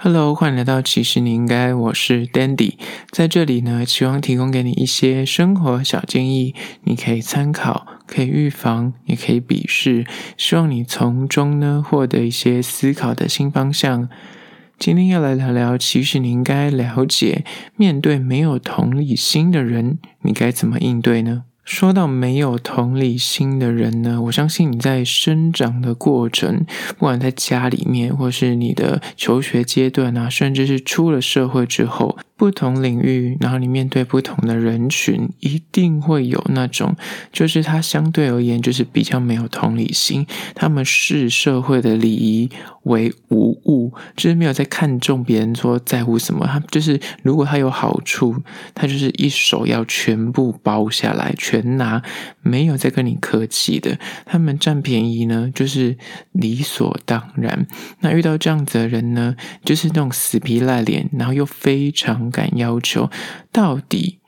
Hello，欢迎来到其实你应该，我是 Dandy，在这里呢，希望提供给你一些生活小建议，你可以参考，可以预防，也可以鄙视，希望你从中呢获得一些思考的新方向。今天要来聊聊，其实你应该了解，面对没有同理心的人，你该怎么应对呢？说到没有同理心的人呢，我相信你在生长的过程，不管在家里面，或是你的求学阶段啊，甚至是出了社会之后。不同领域，然后你面对不同的人群，一定会有那种，就是他相对而言就是比较没有同理心，他们视社会的礼仪为无物，就是没有在看重别人说在乎什么，他就是如果他有好处，他就是一手要全部包下来，全拿，没有在跟你客气的，他们占便宜呢，就是理所当然。那遇到这样子的人呢，就是那种死皮赖脸，然后又非常。感要求，到底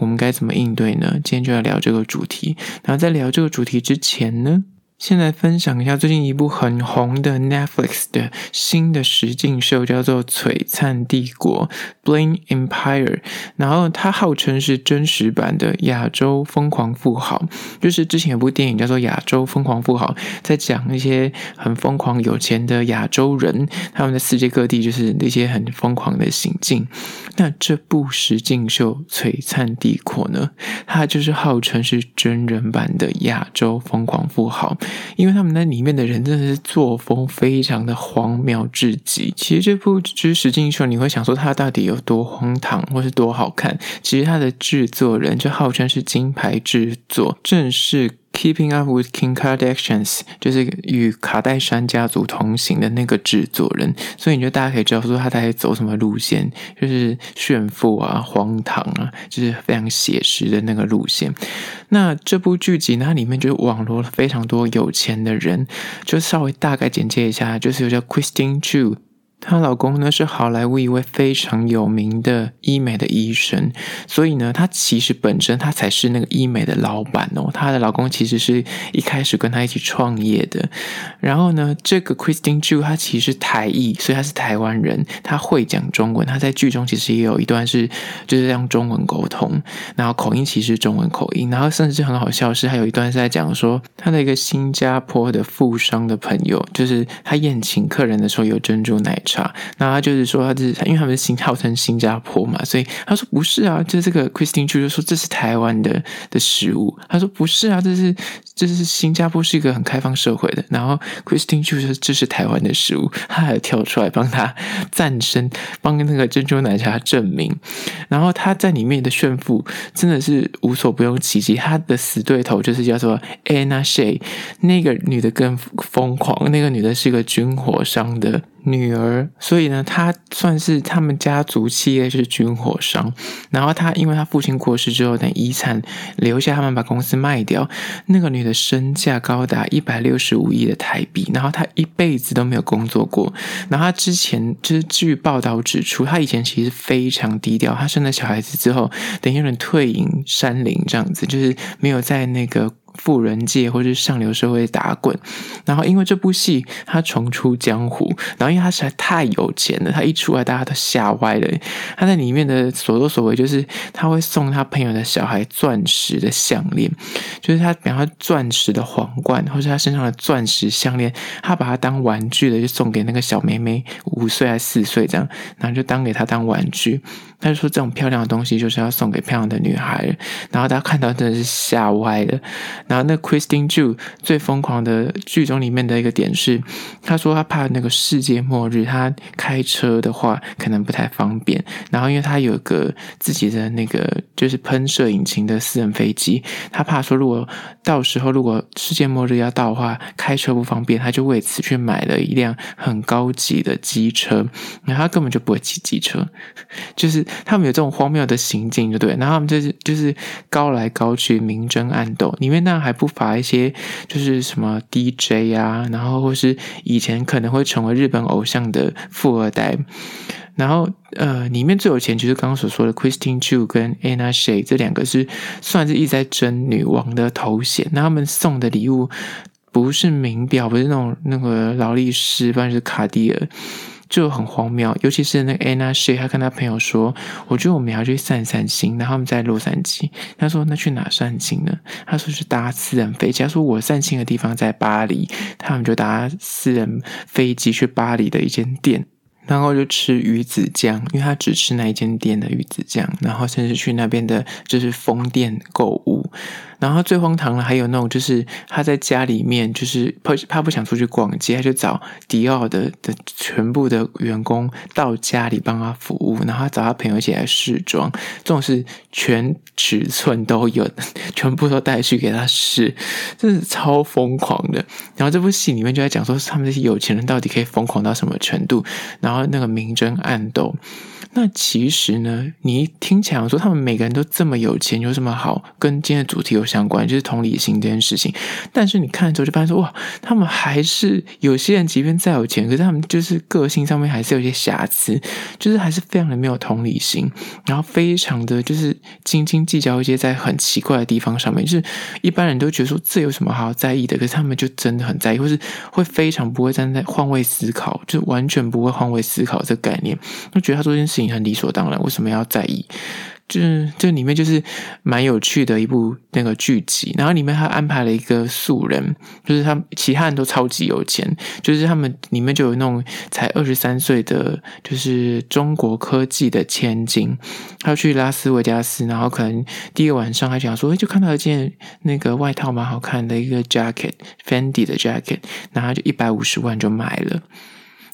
我们该怎么应对呢？今天就要聊这个主题。然后在聊这个主题之前呢，先来分享一下最近一部很红的 Netflix 的新的实境秀，叫做《璀璨帝国》（Bling Empire）。然后它号称是真实版的《亚洲疯狂富豪》，就是之前有部电影叫做《亚洲疯狂富豪》，在讲一些很疯狂有钱的亚洲人，他们在世界各地就是那些很疯狂的行径。那这部实境秀《璀璨帝国》呢，它就是号称是真人版的《亚洲疯狂富豪》。因为他们那里面的人真的是作风非常的荒谬至极。其实这部就是实境秀，你会想说它到底有多荒唐，或是多好看？其实它的制作人就号称是金牌制作，正是。Keeping up with Kim Kardashians 就是与卡戴珊家族同行的那个制作人，所以你就大家可以知道说他在走什么路线，就是炫富啊、荒唐啊，就是非常写实的那个路线。那这部剧集呢，它里面就是网罗了非常多有钱的人，就稍微大概简介一下，就是有叫 Christine Chu。她老公呢是好莱坞一位非常有名的医美的医生，所以呢，她其实本身她才是那个医美的老板哦。她的老公其实是一开始跟她一起创业的。然后呢，这个 Christine Chu 她其实是台裔，所以她是台湾人，她会讲中文。她在剧中其实也有一段是就是用中文沟通，然后口音其实是中文口音。然后甚至很好笑是，她有一段是在讲说，她的一个新加坡的富商的朋友，就是他宴请客人的时候有珍珠奶茶。那他就是说，他这是因为他们是新号称新加坡嘛，所以他说不是啊，就是这个 Christine Chu 就说这是台湾的的食物。他说不是啊，这是这是新加坡是一个很开放社会的。然后 Christine Chu 说这是台湾的食物，他还跳出来帮他赞声，帮那个珍珠奶茶证明。然后他在里面的炫富真的是无所不用其极。他的死对头就是叫做 Anna Shay，那个女的更疯狂，那个女的是一个军火商的。女儿，所以呢，她算是他们家族企业是军火商。然后她，因为她父亲过世之后，等遗产留下，他们把公司卖掉。那个女的身价高达一百六十五亿的台币，然后她一辈子都没有工作过。然后她之前就是据报道指出，她以前其实非常低调。她生了小孩子之后，等于有点退隐山林这样子，就是没有在那个。富人界或是上流社会打滚，然后因为这部戏他重出江湖，然后因为他实在太有钱了，他一出来大家都吓歪了。他在里面的所作所为就是他会送他朋友的小孩钻石的项链，就是他比方说钻石的皇冠，或是他身上的钻石项链，他把它当玩具的就送给那个小妹妹，五岁还是四岁这样，然后就当给他当玩具。他就说这种漂亮的东西就是要送给漂亮的女孩，然后大家看到真的是吓歪了。然后那 Christine Chu 最疯狂的剧中里面的一个点是，他说他怕那个世界末日，他开车的话可能不太方便。然后因为他有个自己的那个就是喷射引擎的私人飞机，他怕说如果到时候如果世界末日要到的话，开车不方便，他就为此去买了一辆很高级的机车。然后他根本就不会骑机车，就是他们有这种荒谬的行径，就对。然后他们就是就是高来高去，明争暗斗，里面那。还不乏一些，就是什么 DJ 啊，然后或是以前可能会成为日本偶像的富二代，然后呃，里面最有钱就是刚刚所说的 Christine Chu 跟 Anna Shay 这两个是算是一直在争女王的头衔。那他们送的礼物不是名表，不是那种那个劳力士，不然是卡地尔。就很荒谬。尤其是那个 Anna Shay，他跟他朋友说：“我觉得我们要去散散心。”然后他们在洛杉矶，他说：“那去哪散心呢？”他说：“是搭私人飞机。”他说：“我散心的地方在巴黎。”他们就搭私人飞机去巴黎的一间店。然后就吃鱼子酱，因为他只吃那一间店的鱼子酱，然后甚至去那边的就是封店购物。然后最荒唐的还有那种，就是他在家里面，就是怕怕不想出去逛街，他就找迪奥的的全部的员工到家里帮他服务，然后他找他朋友一起来试装，这种是全尺寸都有，全部都带去给他试，真是超疯狂的。然后这部戏里面就在讲说，他们这些有钱人到底可以疯狂到什么程度，然后那个明争暗斗。那其实呢，你一听起来说他们每个人都这么有钱，有什么好跟今天的主题有相关？就是同理心这件事情。但是你看之后就发现说，哇，他们还是有些人，即便再有钱，可是他们就是个性上面还是有些瑕疵，就是还是非常的没有同理心，然后非常的就是斤斤计较一些在很奇怪的地方上面，就是一般人都觉得说这有什么好在意的，可是他们就真的很在意，或是会非常不会站在换位思考，就完全不会换位思考这个概念，就觉得他做这件事情。很理所当然，为什么要在意？就是这里面就是蛮有趣的一部那个剧集，然后里面还安排了一个素人，就是他其他人都超级有钱，就是他们里面就有那种才二十三岁的，就是中国科技的千金，他去拉斯维加斯，然后可能第一个晚上还想说，哎，就看到一件那个外套蛮好看的一个 jacket，Fendi 的 jacket，然后就一百五十万就买了。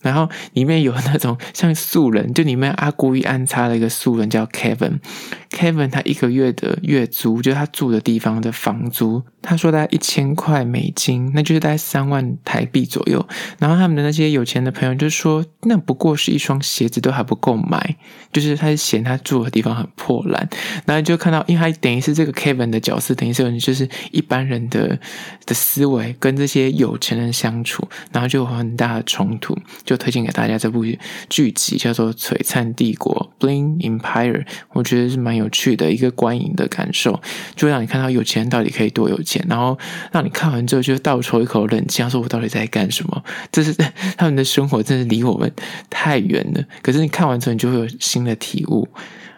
然后里面有那种像素人，就里面阿故意安插了一个素人叫 Kevin，Kevin 他一个月的月租，就是他住的地方的房租，他说大概一千块美金，那就是大概三万台币左右。然后他们的那些有钱的朋友就说，那不过是一双鞋子都还不够买，就是他嫌他住的地方很破烂。然后就看到，因为他等于是这个 Kevin 的角色，等于是就是一般人的的思维跟这些有钱人相处，然后就有很大的冲突，就。就推荐给大家这部剧集叫做《璀璨帝国》（Bling Empire），我觉得是蛮有趣的一个观影的感受，就会让你看到有钱人到底可以多有钱，然后让你看完之后就倒抽一口冷气，说我到底在干什么？这是他们的生活真的离我们太远了。可是你看完之后，你就会有新的体悟。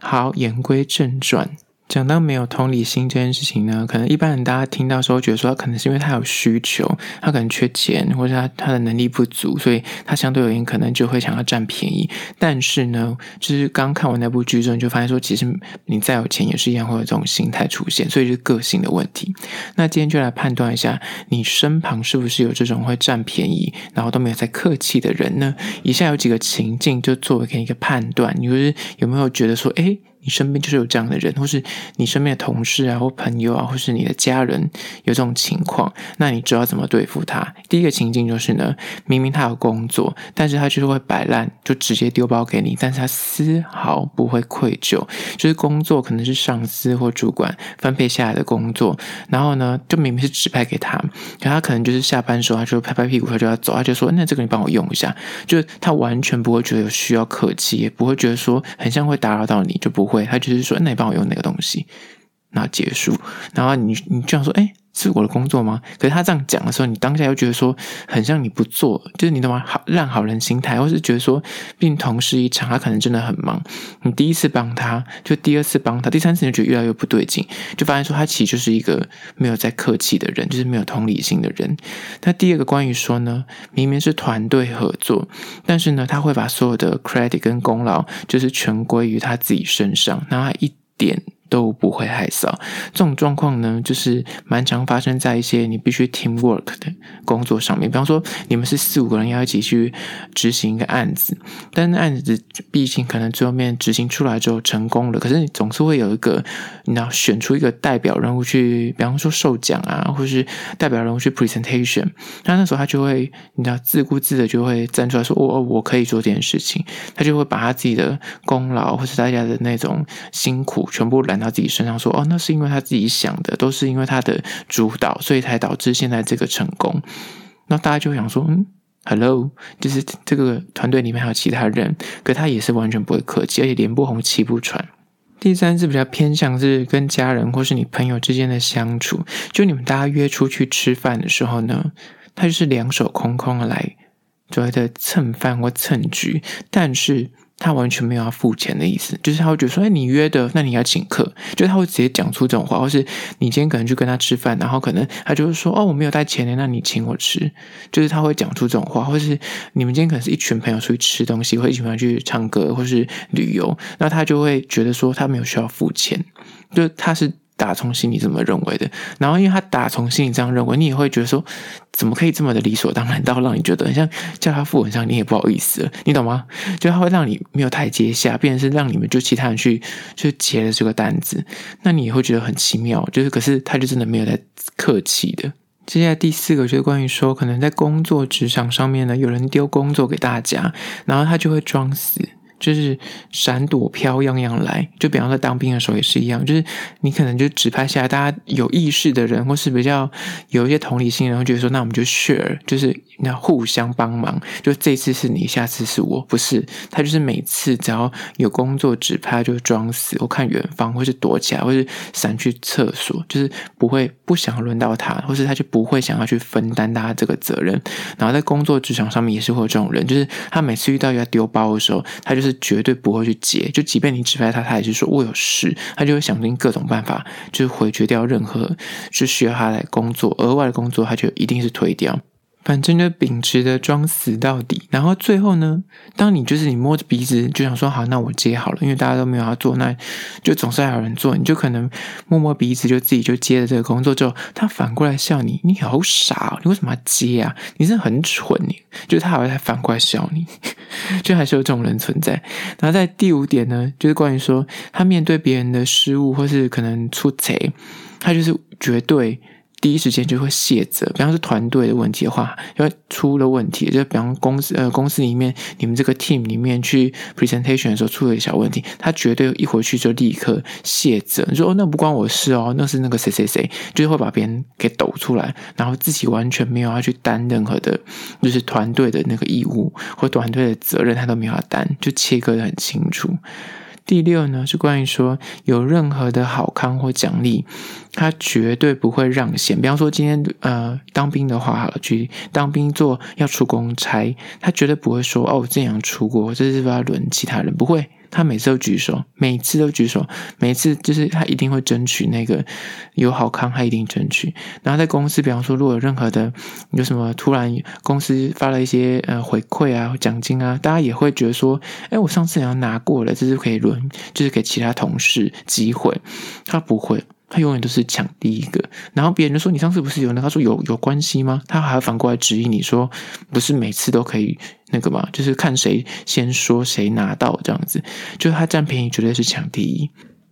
好，言归正传。讲到没有同理心这件事情呢，可能一般人大家听到时候觉得说，可能是因为他有需求，他可能缺钱，或者他他的能力不足，所以他相对而言可能就会想要占便宜。但是呢，就是刚看完那部剧之后，你就发现说，其实你再有钱也是一样会有这种心态出现，所以是个性的问题。那今天就来判断一下，你身旁是不是有这种会占便宜，然后都没有在客气的人呢？以下有几个情境，就作为给你一个判断，你就是有没有觉得说，诶你身边就是有这样的人，或是你身边的同事啊，或朋友啊，或是你的家人有这种情况，那你知道怎么对付他？第一个情境就是呢，明明他有工作，但是他就是会摆烂，就直接丢包给你，但是他丝毫不会愧疚，就是工作可能是上司或主管分配下来的工作，然后呢，就明明是指派给他，可他可能就是下班的时候他就拍拍屁股他就要走，他就说那这个你帮我用一下，就是他完全不会觉得有需要客气，也不会觉得说很像会打扰到你，就不会。对，他就是说，那你帮我用那个东西，那结束。然后你你这样说，哎。是我的工作吗？可是他这样讲的时候，你当下又觉得说很像你不做，就是你懂吗？好烂好人心态，或是觉得说，并同事一场，他可能真的很忙。你第一次帮他，就第二次帮他，第三次你就觉得越来越不对劲，就发现说他其实就是一个没有在客气的人，就是没有同理心的人。那第二个关于说呢，明明是团队合作，但是呢，他会把所有的 credit 跟功劳就是全归于他自己身上，然后他一点。都不会害臊。这种状况呢，就是蛮常发生在一些你必须 teamwork 的工作上面。比方说，你们是四五个人要一起去执行一个案子，但案子毕竟可能最后面执行出来之后成功了，可是你总是会有一个，你要选出一个代表人物去，比方说授奖啊，或是代表人物去 presentation。那那时候他就会，你知道自顾自的就会站出来说：“我我可以做这件事情。”他就会把他自己的功劳或是大家的那种辛苦全部揽。他自己身上说：“哦，那是因为他自己想的，都是因为他的主导，所以才导致现在这个成功。”那大家就想说：“嗯，Hello，就是这个团队里面还有其他人，可他也是完全不会客气，而且脸不红气不喘。”第三是比较偏向是跟家人或是你朋友之间的相处，就你们大家约出去吃饭的时候呢，他就是两手空空的来所谓的蹭饭或蹭局，但是。他完全没有要付钱的意思，就是他会觉得说：“哎，你约的，那你要请客。”就他会直接讲出这种话，或是你今天可能去跟他吃饭，然后可能他就会说：“哦，我没有带钱呢，那你请我吃。”就是他会讲出这种话，或是你们今天可能是一群朋友出去吃东西，或一群朋友去唱歌，或是旅游，那他就会觉得说他没有需要付钱，就他是。打从心里这么认为的，然后因为他打从心里这样认为，你也会觉得说，怎么可以这么的理所当然，到让你觉得很像叫他付很像你也不好意思了，你懂吗？就他会让你没有台阶下，变成是让你们就其他人去就结了这个单子，那你也会觉得很奇妙，就是可是他就真的没有在客气的。接下来第四个就是关于说，可能在工作职场上面呢，有人丢工作给大家，然后他就会装死。就是闪躲飘样样来，就比方说当兵的时候也是一样，就是你可能就指派下来，大家有意识的人，或是比较有一些同理心然后，觉得说，那我们就 share，就是那互相帮忙，就这次是你，下次是我，不是他，就是每次只要有工作指派，就装死，我看远方，或是躲起来，或是闪去厕所，就是不会不想轮到他，或是他就不会想要去分担大家这个责任。然后在工作职场上面也是会有这种人，就是他每次遇到要丢包的时候，他就是。绝对不会去接，就即便你指派他，他也是说我有事，他就会想尽各种办法，就是回绝掉任何是需要他来工作额外的工作，他就一定是推掉。反正就秉持的装死到底，然后最后呢，当你就是你摸着鼻子就想说好，那我接好了，因为大家都没有要做，那就总是还有人做，你就可能摸摸鼻子就自己就接了这个工作之后，他反过来笑你，你好傻，你为什么要接啊？你是很蠢，你就是他还会反过来笑你，就还是有这种人存在。然后在第五点呢，就是关于说他面对别人的失误或是可能出贼，他就是绝对。第一时间就会卸责，比方说团队的问题的话，因为出了问题，就比方公司呃公司里面你们这个 team 里面去 presentation 的时候出了一小问题，他绝对一回去就立刻卸责，你说哦，那不关我事哦，那是那个谁谁谁，就是会把别人给抖出来，然后自己完全没有要去担任何的，就是团队的那个义务或团队的责任，他都没有要担，就切割得很清楚。第六呢，是关于说有任何的好康或奖励，他绝对不会让贤。比方说今天呃当兵的话，好了，去当兵做要出公差，他绝对不会说哦，这样出国，这是不要轮其他人，不会。他每次都举手，每次都举手，每次就是他一定会争取那个有好康，他一定争取。然后在公司，比方说，如果有任何的有什么突然公司发了一些呃回馈啊、奖金啊，大家也会觉得说，哎，我上次好像拿过了，这是可以轮，就是给其他同事机会。他不会。他永远都是抢第一个，然后别人就说，你上次不是有那？他说有有关系吗？他还反过来质疑你说，不是每次都可以那个吗？就是看谁先说谁拿到这样子，就是他占便宜绝对是抢第一，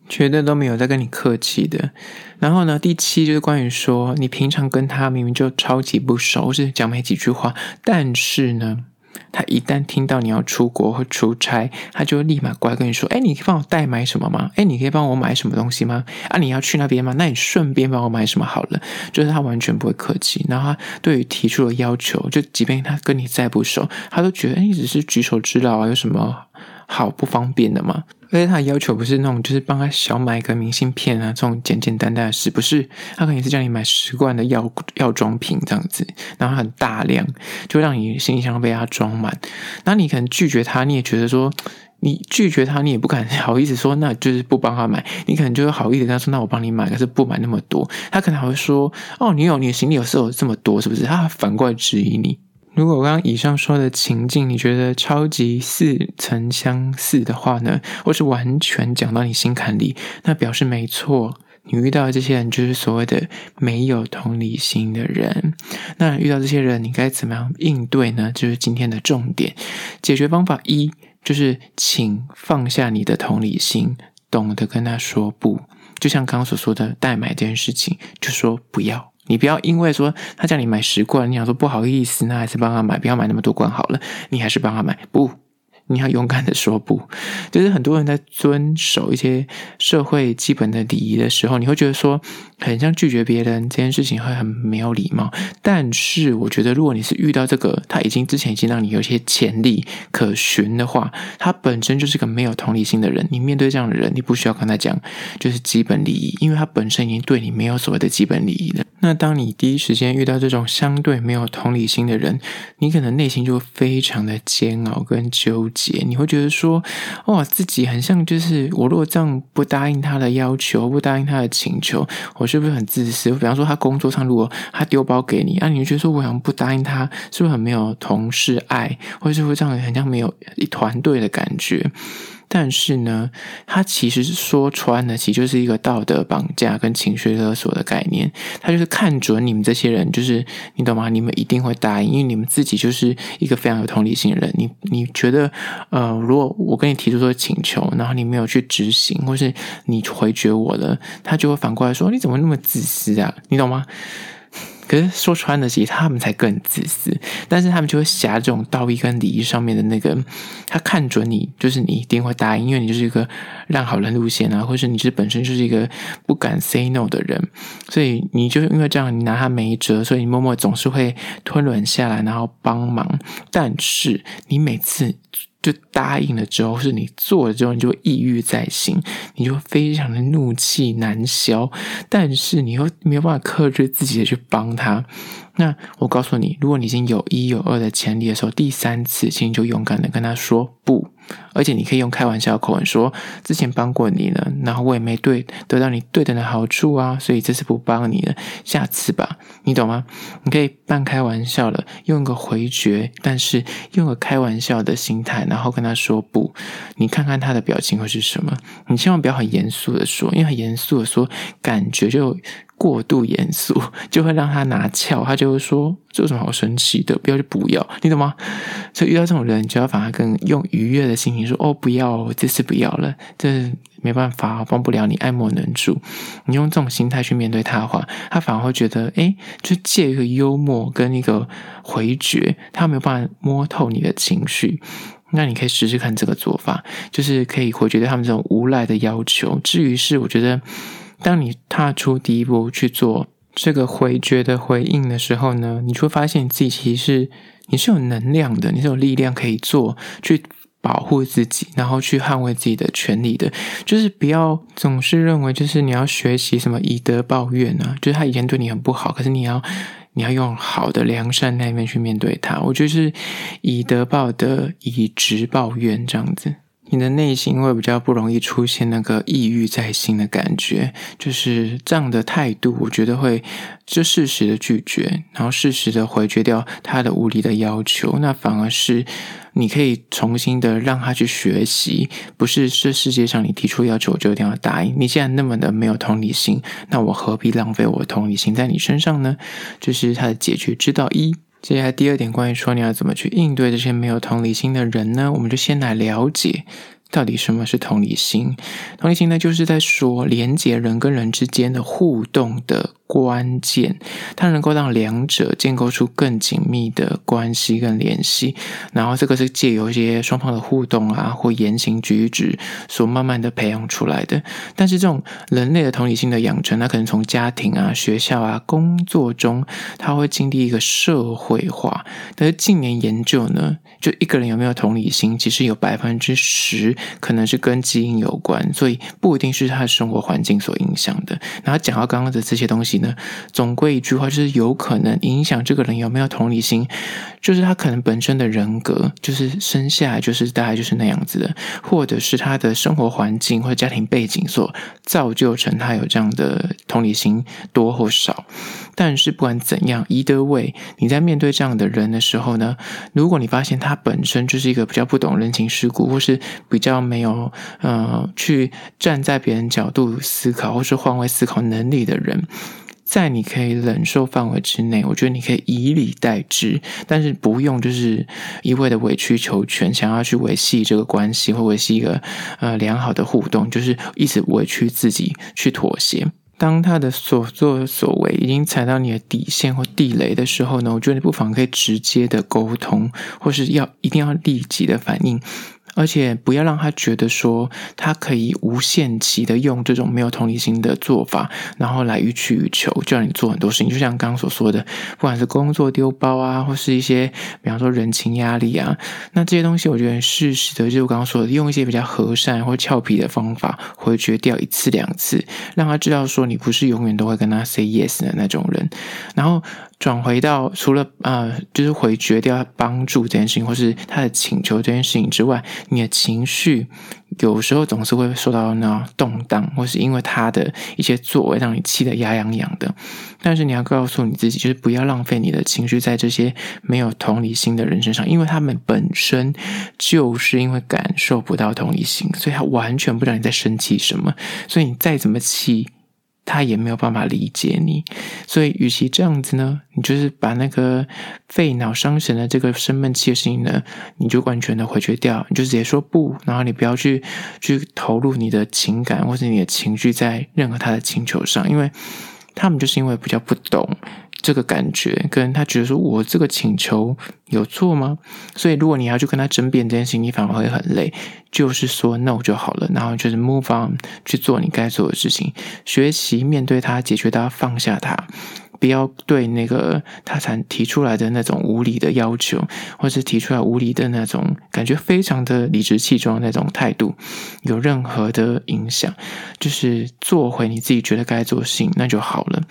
绝对都没有在跟你客气的。然后呢，第七就是关于说，你平常跟他明明就超级不熟，是讲没几句话，但是呢。他一旦听到你要出国或出差，他就会立马过来跟你说：“哎，你可以帮我代买什么吗？哎，你可以帮我买什么东西吗？啊，你要去那边吗？那你顺便帮我买什么好了。”就是他完全不会客气，然后他对于提出了要求，就即便他跟你再不熟，他都觉得：“，你只是举手之劳啊，有什么好不方便的嘛？”而且他要求不是那种，就是帮他小买一个明信片啊，这种简简单单的事，不是，他可能是叫你买十罐的药药妆品这样子，然后很大量，就让你行李箱被他装满。那你可能拒绝他，你也觉得说，你拒绝他，你也不敢好意思说，那就是不帮他买。你可能就会好意思跟他说，那我帮你买，可是不买那么多。他可能还会说，哦，你有你的行李有时候这么多，是不是？他反过来质疑你。如果我刚刚以上说的情境，你觉得超级似曾相似的话呢，或是完全讲到你心坎里，那表示没错，你遇到的这些人就是所谓的没有同理心的人。那遇到这些人，你该怎么样应对呢？就是今天的重点。解决方法一就是，请放下你的同理心，懂得跟他说不。就像刚刚所说的代买这件事情，就说不要。你不要因为说他叫你买十罐，你想说不好意思，那还是帮他买，不要买那么多罐好了。你还是帮他买，不，你要勇敢的说不。就是很多人在遵守一些社会基本的礼仪的时候，你会觉得说，很像拒绝别人这件事情会很没有礼貌。但是我觉得，如果你是遇到这个，他已经之前已经让你有些潜力可循的话，他本身就是个没有同理心的人。你面对这样的人，你不需要跟他讲就是基本礼仪，因为他本身已经对你没有所谓的基本礼仪了。那当你第一时间遇到这种相对没有同理心的人，你可能内心就会非常的煎熬跟纠姐。你会觉得说，哇，自己很像就是我如果这样不答应他的要求，不答应他的请求，我是不是很自私？比方说他工作上如果他丢包给你，啊，你就觉得说我想不答应他，是不是很没有同事爱，或者是会这样很像没有一团队的感觉？但是呢，他其实说穿了，其实就是一个道德绑架跟情绪勒索的概念。他就是看准你们这些人，就是你懂吗？你们一定会答应，因为你们自己就是一个非常有同理心的人。你你觉得，呃，如果我跟你提出说请求，然后你没有去执行，或是你回绝我了，他就会反过来说，你怎么那么自私啊？你懂吗？可是说穿了，其实他们才更自私。但是他们就会挟这种道义跟礼仪上面的那个，他看准你，就是你一定会答应，因为你就是一个让好人路线啊，或是你是本身就是一个不敢 say no 的人，所以你就是因为这样，你拿他没辙，所以你默默总是会吞忍下来，然后帮忙。但是你每次。就答应了之后，是你做了之后，你就抑郁在心，你就非常的怒气难消，但是你又没有办法克制自己的去帮他。那我告诉你，如果你已经有一有二的潜力的时候，第三次，请你就勇敢的跟他说不，而且你可以用开玩笑的口吻说：“之前帮过你了，然后我也没对得到你对等的好处啊，所以这次不帮你了，下次吧，你懂吗？你可以半开玩笑的用一个回绝，但是用个开玩笑的心态，然后跟他说不，你看看他的表情会是什么？你千万不要很严肃的说，因为很严肃的说，感觉就。过度严肃 就会让他拿翘，他就会说：“这有什么好生气的？不要就不要，你懂吗？”所以遇到这种人，你就要反而更用愉悦的心情你说：“哦，不要，这次不要了，这没办法，帮不了你，爱莫能助。”你用这种心态去面对他的话，他反而会觉得：“诶，就借一个幽默跟一个回绝，他没有办法摸透你的情绪。”那你可以试试看这个做法，就是可以回绝对他们这种无赖的要求。至于是，我觉得。当你踏出第一步去做这个回绝的回应的时候呢，你就会发现你自己其实是你是有能量的，你是有力量可以做，去保护自己，然后去捍卫自己的权利的。就是不要总是认为就是你要学习什么以德报怨啊，就是他以前对你很不好，可是你要你要用好的良善那一面去面对他。我觉得是以德报德，以直报怨这样子。你的内心会比较不容易出现那个抑郁在心的感觉，就是这样的态度，我觉得会就适时的拒绝，然后适时的回绝掉他的无理的要求，那反而是你可以重新的让他去学习，不是这世界上你提出要求我就一定要答应。你既然那么的没有同理心，那我何必浪费我的同理心在你身上呢？这、就是他的解决之道一。接下来第二点，关于说你要怎么去应对这些没有同理心的人呢？我们就先来了解。到底什么是同理心？同理心呢，就是在说连接人跟人之间的互动的关键，它能够让两者建构出更紧密的关系跟联系。然后这个是借由一些双方的互动啊，或言行举止所慢慢的培养出来的。但是这种人类的同理心的养成，它可能从家庭啊、学校啊、工作中，它会经历一个社会化。但是近年研究呢，就一个人有没有同理心，其实有百分之十。可能是跟基因有关，所以不一定是他的生活环境所影响的。然后讲到刚刚的这些东西呢，总归一句话就是有可能影响这个人有没有同理心，就是他可能本身的人格就是生下来就是大概就是那样子的，或者是他的生活环境或者家庭背景所造就成他有这样的同理心多或少。但是不管怎样，either way，你在面对这样的人的时候呢，如果你发现他本身就是一个比较不懂人情世故，或是比较没有呃去站在别人角度思考，或是换位思考能力的人，在你可以忍受范围之内，我觉得你可以以礼待之，但是不用就是一味的委曲求全，想要去维系这个关系或维系一个呃良好的互动，就是一直委屈自己去妥协。当他的所作所为已经踩到你的底线或地雷的时候呢，我觉得你不妨可以直接的沟通，或是要一定要立即的反应，而且不要让他觉得说他可以无限期的用这种没有同理心的做法，然后来予取予求，就让你做很多事情。就像刚刚所说的，不管是工作丢包啊，或是一些比方说人情压力啊，那这些东西，我觉得适时的，就是我刚刚说的，用一些比较和善或俏皮的方法回绝掉一次两次，让他知道说你不是永远都会跟他 say yes 的那种人，然后。转回到除了呃，就是回绝掉他帮助这件事情，或是他的请求这件事情之外，你的情绪有时候总是会受到那动荡，或是因为他的一些作为让你气得牙痒痒的。但是你要告诉你自己，就是不要浪费你的情绪在这些没有同理心的人身上，因为他们本身就是因为感受不到同理心，所以他完全不知道你在生气什么，所以你再怎么气。他也没有办法理解你，所以与其这样子呢，你就是把那个费脑伤神的这个生闷气的事情呢，你就完全的回绝掉，你就直接说不，然后你不要去去投入你的情感或者你的情绪在任何他的请求上，因为他们就是因为比较不懂。这个感觉跟他觉得说，我这个请求有错吗？所以如果你要去跟他争辩这件事情，你反而会很累。就是说 no 就好了，然后就是 move on 去做你该做的事情，学习面对他，解决他，放下他。不要对那个他才提出来的那种无理的要求，或是提出来无理的那种感觉非常的理直气壮那种态度，有任何的影响，就是做回你自己觉得该做的事情，那就好了。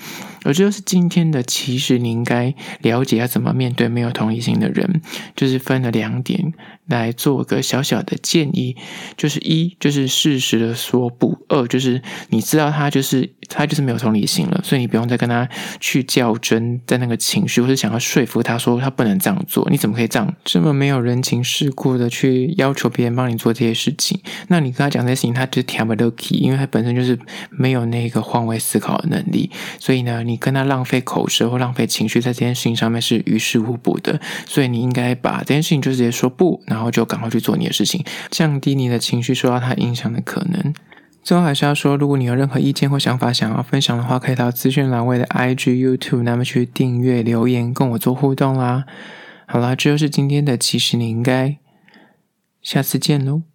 而这就是今天的，其实你应该了解要怎么面对没有同理心的人，就是分了两点来做个小小的建议，就是一就是适时的说不，二就是你知道他就是他就是没有同理心了，所以你不用再跟他去。较真，在那个情绪，或是想要说服他说他不能这样做，你怎么可以这样这么没有人情世故的去要求别人帮你做这些事情？那你跟他讲这些事情，他就听不 k e y，因为他本身就是没有那个换位思考的能力。所以呢，你跟他浪费口舌或浪费情绪在这件事情上面是于事无补的。所以你应该把这件事情就直接说不，然后就赶快去做你的事情，降低你的情绪受到他影响的可能。最后还是要说，如果你有任何意见或想法想要分享的话，可以到资讯栏位的 IG、YouTube，那么去订阅、留言，跟我做互动啦。好啦，这就是今天的，其实你应该下次见喽。